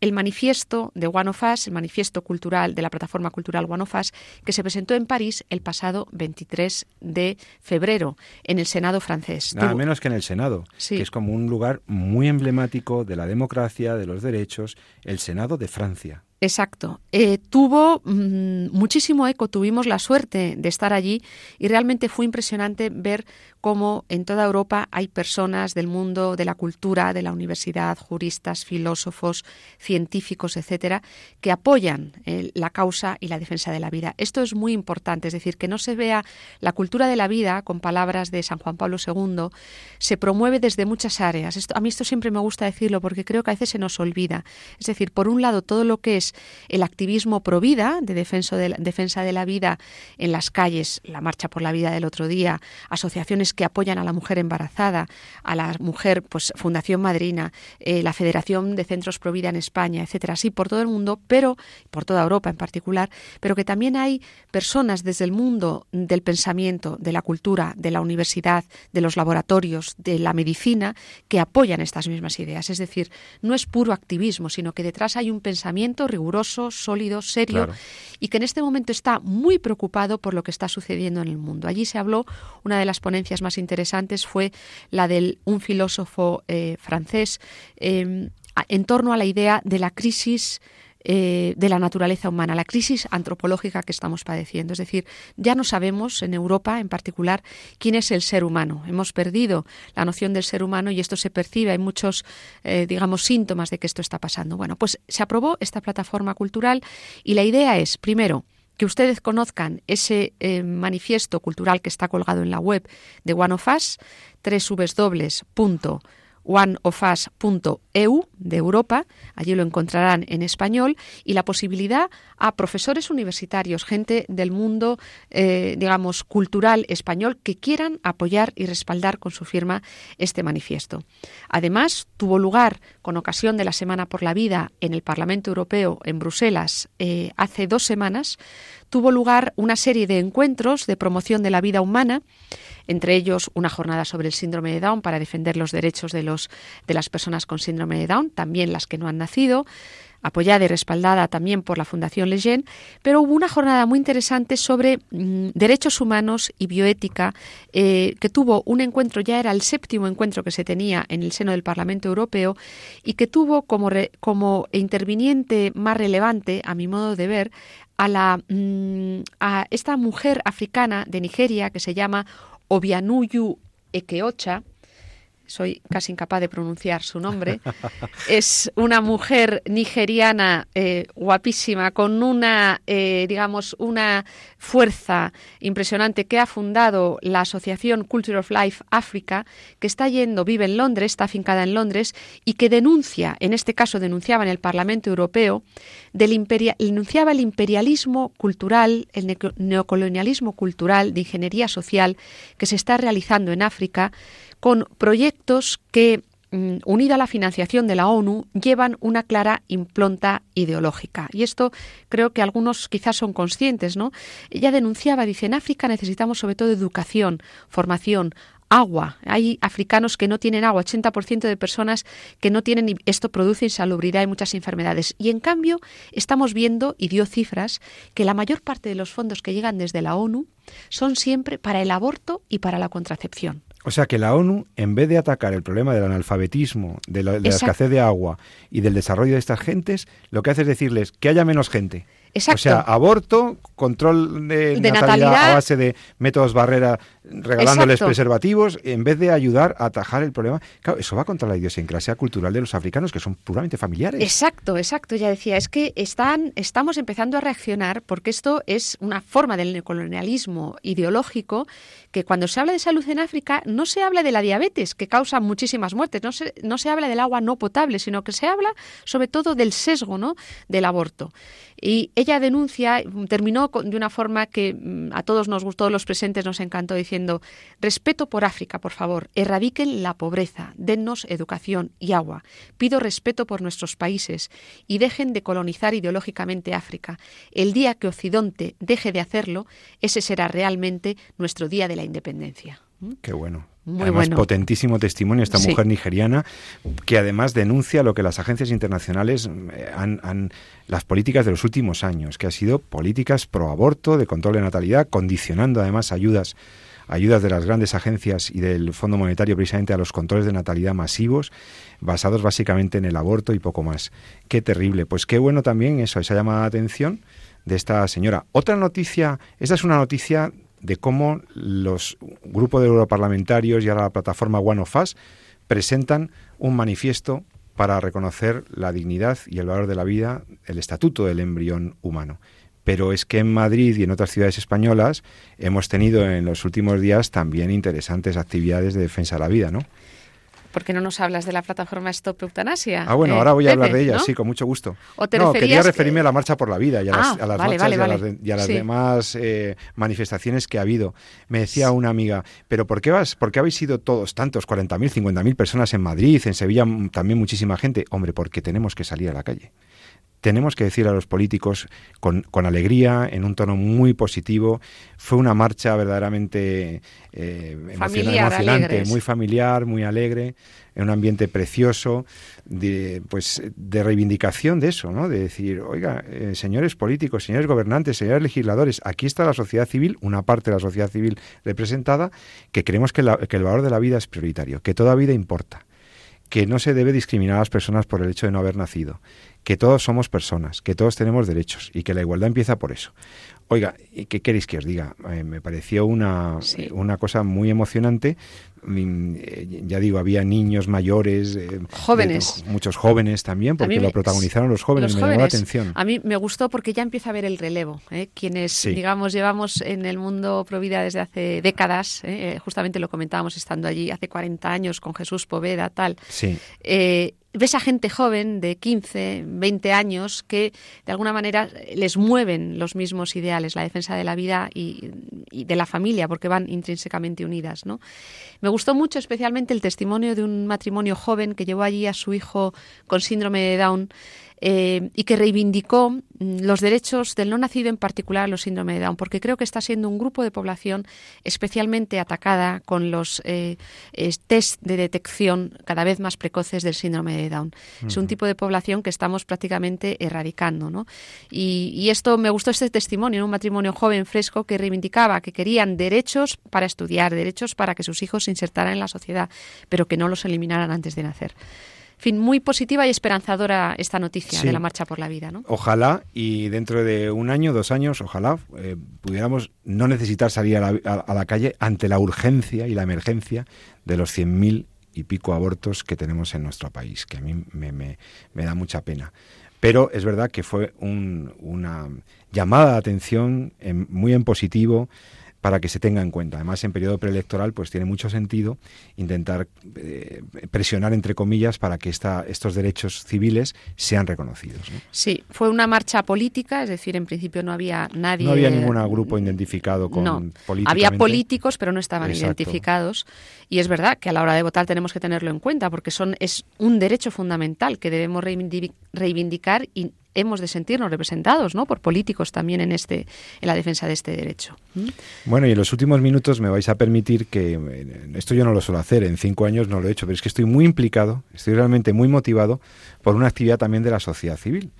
el manifiesto de One of Us, el manifiesto cultural de la plataforma cultural One of Us, que se presentó en París el pasado 23 de febrero en el Senado francés. Nada menos que en el Senado, que es como un lugar muy emblemático de la democracia, de los derechos, el Senado de Francia. Exacto. Eh, tuvo mm, muchísimo eco, tuvimos la suerte de estar allí y realmente fue impresionante ver cómo en toda Europa hay personas del mundo de la cultura, de la universidad, juristas, filósofos, científicos, etcétera, que apoyan eh, la causa y la defensa de la vida. Esto es muy importante, es decir, que no se vea la cultura de la vida, con palabras de San Juan Pablo II, se promueve desde muchas áreas. Esto, a mí esto siempre me gusta decirlo porque creo que a veces se nos olvida. Es decir, por un lado, todo lo que es el activismo pro vida, de, de, la, defensa de la vida en las calles, la Marcha por la Vida del otro día, asociaciones que apoyan a la mujer embarazada, a la mujer, pues Fundación Madrina, eh, la Federación de Centros pro vida en España, etcétera, así por todo el mundo, pero por toda Europa en particular, pero que también hay personas desde el mundo del pensamiento, de la cultura, de la universidad, de los laboratorios, de la medicina, que apoyan estas mismas ideas. Es decir, no es puro activismo, sino que detrás hay un pensamiento riguroso, sólido, serio, y que en este momento está muy preocupado por lo que está sucediendo en el mundo. Allí se habló, una de las ponencias más interesantes fue la de un filósofo eh, francés eh, en torno a la idea de la crisis eh, de la naturaleza humana, la crisis antropológica que estamos padeciendo. Es decir, ya no sabemos, en Europa en particular, quién es el ser humano. Hemos perdido la noción del ser humano y esto se percibe. Hay muchos, eh, digamos, síntomas de que esto está pasando. Bueno, pues se aprobó esta plataforma cultural y la idea es, primero, que ustedes conozcan ese eh, manifiesto cultural que está colgado en la web de One of Us, www oneofus.eu de Europa, allí lo encontrarán en español, y la posibilidad a profesores universitarios, gente del mundo, eh, digamos, cultural español, que quieran apoyar y respaldar con su firma este manifiesto. Además, tuvo lugar, con ocasión de la Semana por la Vida, en el Parlamento Europeo, en Bruselas, eh, hace dos semanas, tuvo lugar una serie de encuentros de promoción de la vida humana, entre ellos una jornada sobre el síndrome de Down para defender los derechos de, los, de las personas con síndrome de Down, también las que no han nacido, apoyada y respaldada también por la Fundación Leyen, pero hubo una jornada muy interesante sobre mm, derechos humanos y bioética, eh, que tuvo un encuentro, ya era el séptimo encuentro que se tenía en el seno del Parlamento Europeo, y que tuvo como, como interviniente más relevante, a mi modo de ver, a, la, mm, a esta mujer africana de Nigeria que se llama Obianuyu Ekeocha, soy casi incapaz de pronunciar su nombre, es una mujer nigeriana eh, guapísima, con una, eh, digamos, una fuerza impresionante que ha fundado la asociación Culture of Life Africa, que está yendo, vive en Londres, está afincada en Londres, y que denuncia, en este caso denunciaba en el Parlamento Europeo, del denunciaba el imperialismo cultural, el neocolonialismo cultural de ingeniería social que se está realizando en África, con proyectos que, mm, unida a la financiación de la ONU, llevan una clara impronta ideológica. Y esto creo que algunos quizás son conscientes, ¿no? Ella denunciaba, dice, en África necesitamos sobre todo educación, formación, agua. Hay africanos que no tienen agua, 80% de personas que no tienen esto produce insalubridad y muchas enfermedades. Y en cambio estamos viendo, y dio cifras, que la mayor parte de los fondos que llegan desde la ONU son siempre para el aborto y para la contracepción. O sea que la ONU, en vez de atacar el problema del analfabetismo, de la, escasez de agua y del desarrollo de estas gentes, lo que hace es decirles que haya menos gente. Exacto. O sea, aborto, control de, natalidad, a base de métodos barrera, regalándoles preservativos, en vez de ayudar a atajar el problema. Claro, eso va contra la idiosincrasia cultural de los africanos, que son puramente familiares. Exacto, exacto. Ya decía, es que están, estamos empezando a reaccionar porque esto es una forma del neocolonialismo ideológico que cuando se habla de salud en África no se habla de la diabetes, que causa muchísimas muertes, no se, no se habla del agua no potable, sino que se habla sobre todo del sesgo ¿no? del aborto. Y ella denuncia, terminó de una forma que mm, a todos nos gustó, los presentes nos encantó, diciendo, respeto por África, por favor, erradiquen la pobreza, dennos educación y agua, pido respeto por nuestros países y dejen de colonizar ideológicamente África. El día que Occidente deje de hacerlo, ese será realmente nuestro día de la independencia. ¿Mm? Qué bueno. Muy además, potentísimo testimonio esta mujer nigeriana que además denuncia lo que las agencias internacionales eh, han, las políticas de los últimos años, que ha sido políticas pro aborto, de control de natalidad, condicionando además ayudas ayudas de las grandes agencias y del Fondo Monetario precisamente a los controles de natalidad masivos, basados básicamente en el aborto y poco más. Qué terrible. Pues qué bueno también eso, esa llamada de atención de esta señora. Otra noticia, esta es una noticia de cómo los grupos de europarlamentarios y ahora la plataforma One of Us presentan un manifiesto para reconocer la dignidad y el valor de la vida, el estatuto del embrión humano. Pero es que en Madrid y en otras ciudades españolas hemos tenido en los últimos días también interesantes actividades de defensa de la vida, ¿no? ¿Por qué no nos hablas de la plataforma Stop Eutanasia? Ah, bueno, eh, ahora voy a hablar de ella, ¿no? sí, con mucho gusto. ¿O te no, quería referirme a la Marcha por la Vida y a las, Ah, a las vale, marchas vale, y a las, y a las Sí. demás eh, manifestaciones que ha habido. Me decía una amiga, ¿pero por qué, vas, por qué habéis sido todos tantos, 40.000, 50.000 personas en Madrid, en Sevilla también muchísima gente? Hombre, porque tenemos que salir a la calle tenemos que decir a los políticos con, con alegría, en un tono muy positivo. Fue una marcha verdaderamente eh, Familiar, emocionante, alegres. muy familiar, muy alegre, en un ambiente precioso, de, pues, de reivindicación de eso, ¿no? De decir, oiga, eh, señores políticos, señores gobernantes, señores legisladores, aquí está la sociedad civil, una parte de la sociedad civil representada, que creemos que, la- que el valor de la vida es prioritario, que toda vida importa que no se debe discriminar a las personas por el hecho de no haber nacido, que todos somos personas, que todos tenemos derechos y que la igualdad empieza por eso. Oiga, ¿y ¿qué queréis que os diga? Eh, me pareció una, Sí. una cosa muy emocionante. Mm, eh, Ya digo, había niños mayores, eh, Jóvenes. de- muchos jóvenes también, porque lo protagonizaron los jóvenes, Los me llamó la atención. A mí me gustó porque ya empieza a ver el relevo. ¿eh? Quienes, Sí. digamos, llevamos en el mundo Provida desde hace décadas, ¿eh? justamente lo comentábamos estando allí hace 40 años con Jesús Poveda, tal. Sí, eh, ves a gente joven de 15, 20 años que de alguna manera les mueven los mismos ideales, la defensa de la vida y, de la familia, porque van intrínsecamente unidas. ¿no? Me gustó mucho especialmente el testimonio de un matrimonio joven que llevó allí a su hijo con síndrome de Down. Eh, y que reivindicó mm, los derechos del no nacido, en particular los síndrome de Down, porque creo que está siendo un grupo de población especialmente atacada con los eh, eh, test de detección cada vez más precoces del síndrome de Down. Es un tipo de población que estamos prácticamente erradicando. ¿no? Y, y esto me gustó este testimonio, ¿no? un matrimonio joven, fresco, que reivindicaba que querían derechos para estudiar, derechos para que sus hijos se insertaran en la sociedad, pero que no los eliminaran antes de nacer. Fin, muy positiva y esperanzadora esta noticia Sí. de la Marcha por la Vida. ¿no? Ojalá y dentro de un año, dos años, ojalá eh, pudiéramos no necesitar salir a la, a- a la calle ante la urgencia y la emergencia de los 100.000 y pico abortos que tenemos en nuestro país, que a mí me, me- me da mucha pena. Pero es verdad que fue un- una llamada de atención en- muy en positivo para que se tenga en cuenta. Además, en periodo preelectoral, pues tiene mucho sentido intentar eh, presionar, entre comillas, para que esta, estos derechos civiles sean reconocidos. ¿no? Sí, fue una marcha política, es decir, en principio no había nadie. No había ningún grupo identificado con No, había políticos, pero no estaban Exacto. identificados. Y es verdad que a la hora de votar tenemos que tenerlo en cuenta, porque son es un derecho fundamental que debemos reivindi- reivindicar y hemos de sentirnos representados, ¿no? Por políticos también en este, en la defensa de este derecho. ¿Mm? Bueno, y en los últimos minutos me vais a permitir que eh, esto yo no lo suelo hacer, en cinco años no lo he hecho, pero es que estoy muy implicado, estoy realmente muy motivado por una actividad también de la sociedad civil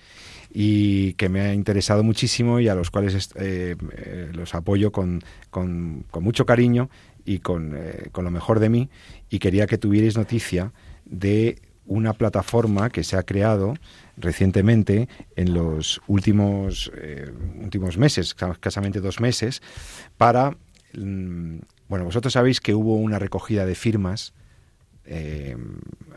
y que me ha interesado muchísimo y a los cuales eh, eh, los apoyo con, con- mucho cariño y con, con lo mejor de mí y quería que tuvierais noticia de una plataforma que se ha creado recientemente en los últimos eh, últimos meses, ca- escasamente dos meses, para mm, bueno, vosotros sabéis que hubo una recogida de firmas eh,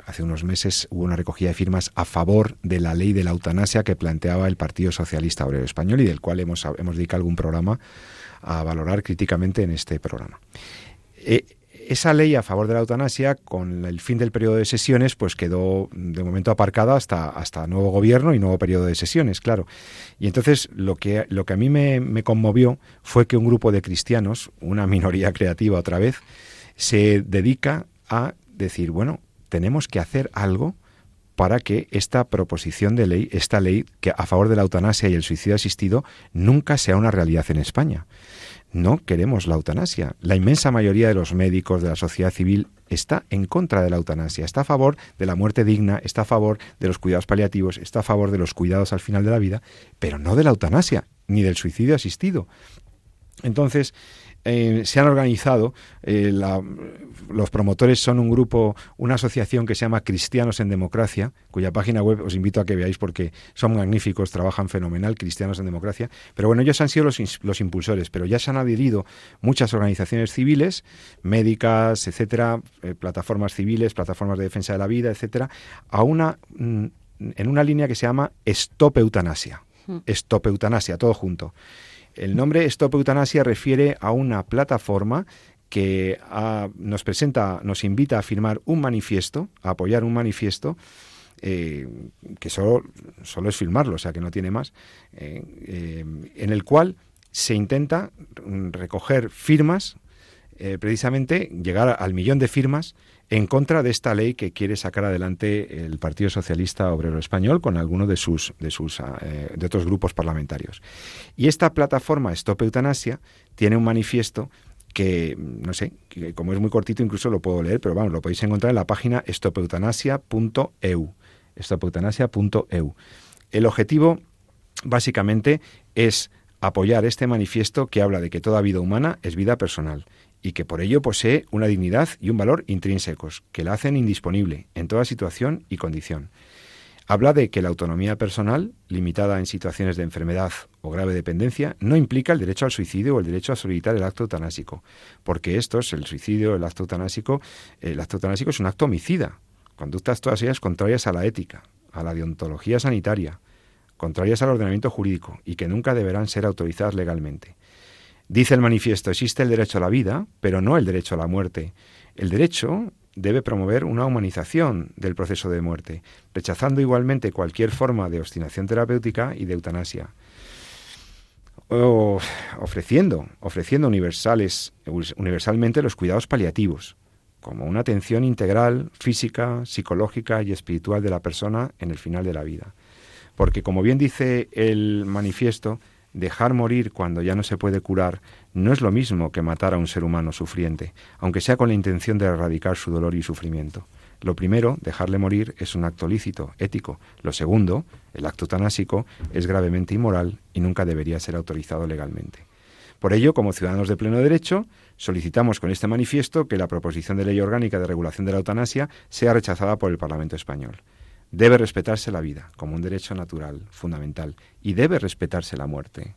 hace unos meses hubo una recogida de firmas a favor de la ley de la eutanasia que planteaba el Partido Socialista Obrero Español y del cual hemos, hemos dedicado algún programa a valorar críticamente en este programa. Eh, esa ley a favor de la eutanasia, con el fin del periodo de sesiones, pues quedó de momento aparcada hasta, hasta nuevo gobierno y nuevo periodo de sesiones, claro. Y entonces lo que, lo que a mí me, me conmovió fue que un grupo de cristianos, una minoría creativa otra vez, se dedica a decir, bueno, tenemos que hacer algo para que esta proposición de ley, esta ley que a favor de la eutanasia y el suicidio asistido, nunca sea una realidad en España. No queremos la eutanasia. La inmensa mayoría de los médicos de la sociedad civil está en contra de la eutanasia, está a favor de la muerte digna, está a favor de los cuidados paliativos, está a favor de los cuidados al final de la vida, pero no de la eutanasia ni del suicidio asistido. Entonces, eh, se han organizado, eh, los promotores son un grupo, una asociación que se llama Cristianos en Democracia, cuya página web os invito a que veáis porque son magníficos, trabajan fenomenal, Cristianos en Democracia. Pero bueno, ellos han sido los, los impulsores, pero ya se han adherido muchas organizaciones civiles, médicas, etcétera, eh, plataformas civiles, plataformas de defensa de la vida, etcétera, a una, mm, en una línea que se llama Stop Eutanasia. Hmm. Stop Eutanasia, todo junto. El nombre Stop Eutanasia refiere a una plataforma que nos presenta, nos invita a firmar un manifiesto, a apoyar un manifiesto, eh, que solo, solo, es firmarlo, o sea que no tiene más, eh, eh, en el cual se intenta recoger firmas, precisamente llegar al millón de firmas en contra de esta ley que quiere sacar adelante el Partido Socialista Obrero Español con alguno de sus de sus ah, eh, otros grupos parlamentarios. Y esta plataforma Stop Eutanasia tiene un manifiesto que no sé, que como es muy cortito incluso lo puedo leer, pero vamos, lo podéis encontrar en la página stopeutanasia.eu. stopeutanasia.eu. El objetivo básicamente es apoyar este manifiesto que habla de que toda vida humana es vida personal y que por ello posee una dignidad y un valor intrínsecos que la hacen indisponible en toda situación y condición. Habla de que la autonomía personal, limitada en situaciones de enfermedad o grave dependencia, no implica el derecho al suicidio o el derecho a solicitar el acto eutanásico, porque estos, el suicidio, el acto eutanásico, el acto eutanásico es un acto homicida, conductas todas ellas contrarias a la ética, a la deontología sanitaria, contrarias al ordenamiento jurídico y que nunca deberán ser autorizadas legalmente. Dice el manifiesto, existe el derecho a la vida, pero no el derecho a la muerte. El derecho debe promover una humanización del proceso de muerte, rechazando igualmente cualquier forma de obstinación terapéutica y de eutanasia. ofreciendo, ofreciendo universales, universalmente los cuidados paliativos, como una atención integral, física, psicológica y espiritual de la persona en el final de la vida. Porque, como bien dice el manifiesto, dejar morir cuando ya no se puede curar no es lo mismo que matar a un ser humano sufriente, aunque sea con la intención de erradicar su dolor y sufrimiento. Lo primero, dejarle morir, es un acto lícito, ético. Lo segundo, el acto tanásico, es gravemente inmoral y nunca debería ser autorizado legalmente. Por ello, como ciudadanos de pleno derecho, solicitamos con este manifiesto que la proposición de ley orgánica de regulación de la eutanasia sea rechazada por el Parlamento español. Debe respetarse la vida como un derecho natural, fundamental, y debe respetarse la muerte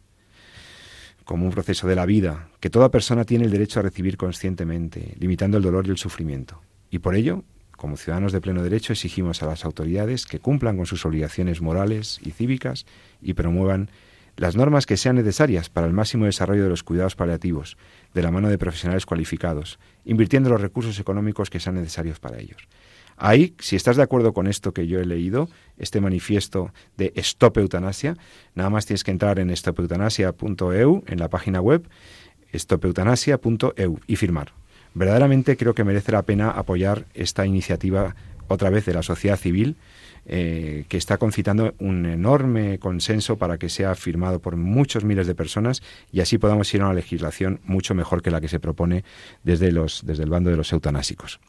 como un proceso de la vida que toda persona tiene el derecho a recibir conscientemente, limitando el dolor y el sufrimiento. Y por ello, como ciudadanos de pleno derecho, exigimos a las autoridades que cumplan con sus obligaciones morales y cívicas y promuevan las normas que sean necesarias para el máximo desarrollo de los cuidados paliativos, de la mano de profesionales cualificados, invirtiendo los recursos económicos que sean necesarios para ellos. Ahí, si estás de acuerdo con esto que yo he leído, este manifiesto de Stop Eutanasia, nada más tienes que entrar en stopeutanasia.eu, en la página web, stopeutanasia.eu y firmar. Verdaderamente creo que merece la pena apoyar esta iniciativa otra vez de la sociedad civil, eh, que está concitando un enorme consenso para que sea firmado por muchos miles de personas y así podamos ir a una legislación mucho mejor que la que se propone desde, los, desde el bando de los eutanásicos.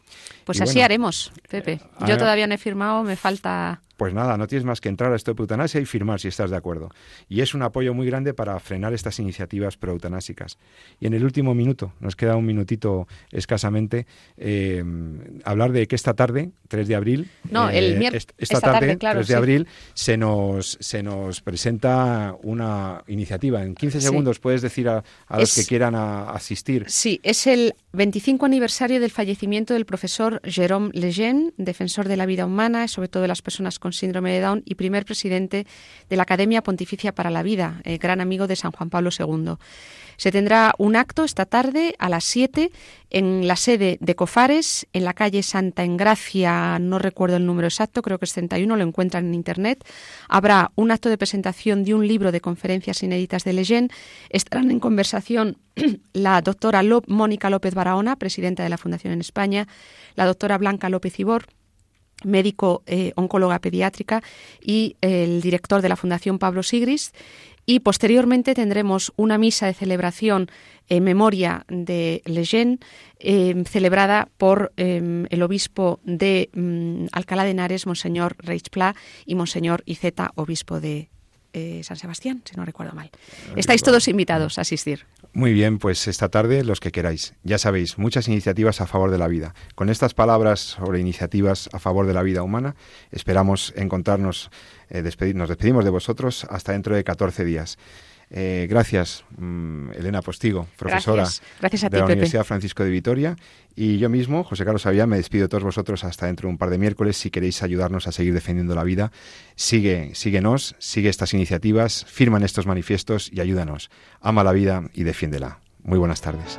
Pues así haremos, Pepe. Eh, Yo todavía no he firmado, me falta pues nada, no tienes más que entrar a Stop Eutanasia y firmar si estás de acuerdo. Y es un apoyo muy grande para frenar estas iniciativas pro-eutanásicas. Y en el último minuto, nos queda un minutito escasamente, eh, hablar de que esta tarde, 3 de abril, no, el eh, esta, esta, tarde, 3 de abril, se nos, se nos presenta una iniciativa. En 15 segundos puedes decir a, los que quieran asistir. Sí, es el 25 aniversario del fallecimiento del profesor Jérôme Lejeune, defensor de la vida humana sobre todo de las personas con síndrome de Down y primer presidente de la Academia Pontificia para la Vida, eh, gran amigo de San Juan Pablo II. Se tendrá un acto esta tarde a las 7 en la sede de Cofares, en la calle Santa Engracia, no recuerdo el número exacto, creo que es 31, lo encuentran en Internet. Habrá un acto de presentación de un libro de conferencias inéditas de Leyen. Estarán en conversación la doctora Mónica López Barahona, presidenta de la Fundación en España, la doctora Blanca López Ibor, médico eh, oncóloga pediátrica y el director de la Fundación Pablo Sigris. Y posteriormente tendremos una misa de celebración en memoria de Lejeune, eh, celebrada por eh, el obispo de mm, Alcalá de Henares, Monseñor Reichpla, y Monseñor Iceta, obispo de San Sebastián, si no recuerdo mal. Estáis todos invitados a asistir. Muy bien, pues esta tarde los que queráis. Ya sabéis, muchas iniciativas a favor de la vida. Con estas palabras sobre iniciativas a favor de la vida humana, esperamos encontrarnos, eh, nos despedimos de vosotros hasta dentro de 14 días. Eh, gracias, mm, Elena Postigo, profesora de la Universidad Francisco de Vitoria. Y yo mismo, José Carlos Avillán, me despido de todos vosotros hasta dentro de un par de miércoles. Si queréis ayudarnos a seguir defendiendo la vida, sigue, síguenos, sigue estas iniciativas, firman estos manifiestos y ayúdanos. Ama la vida y defiéndela. Muy buenas tardes.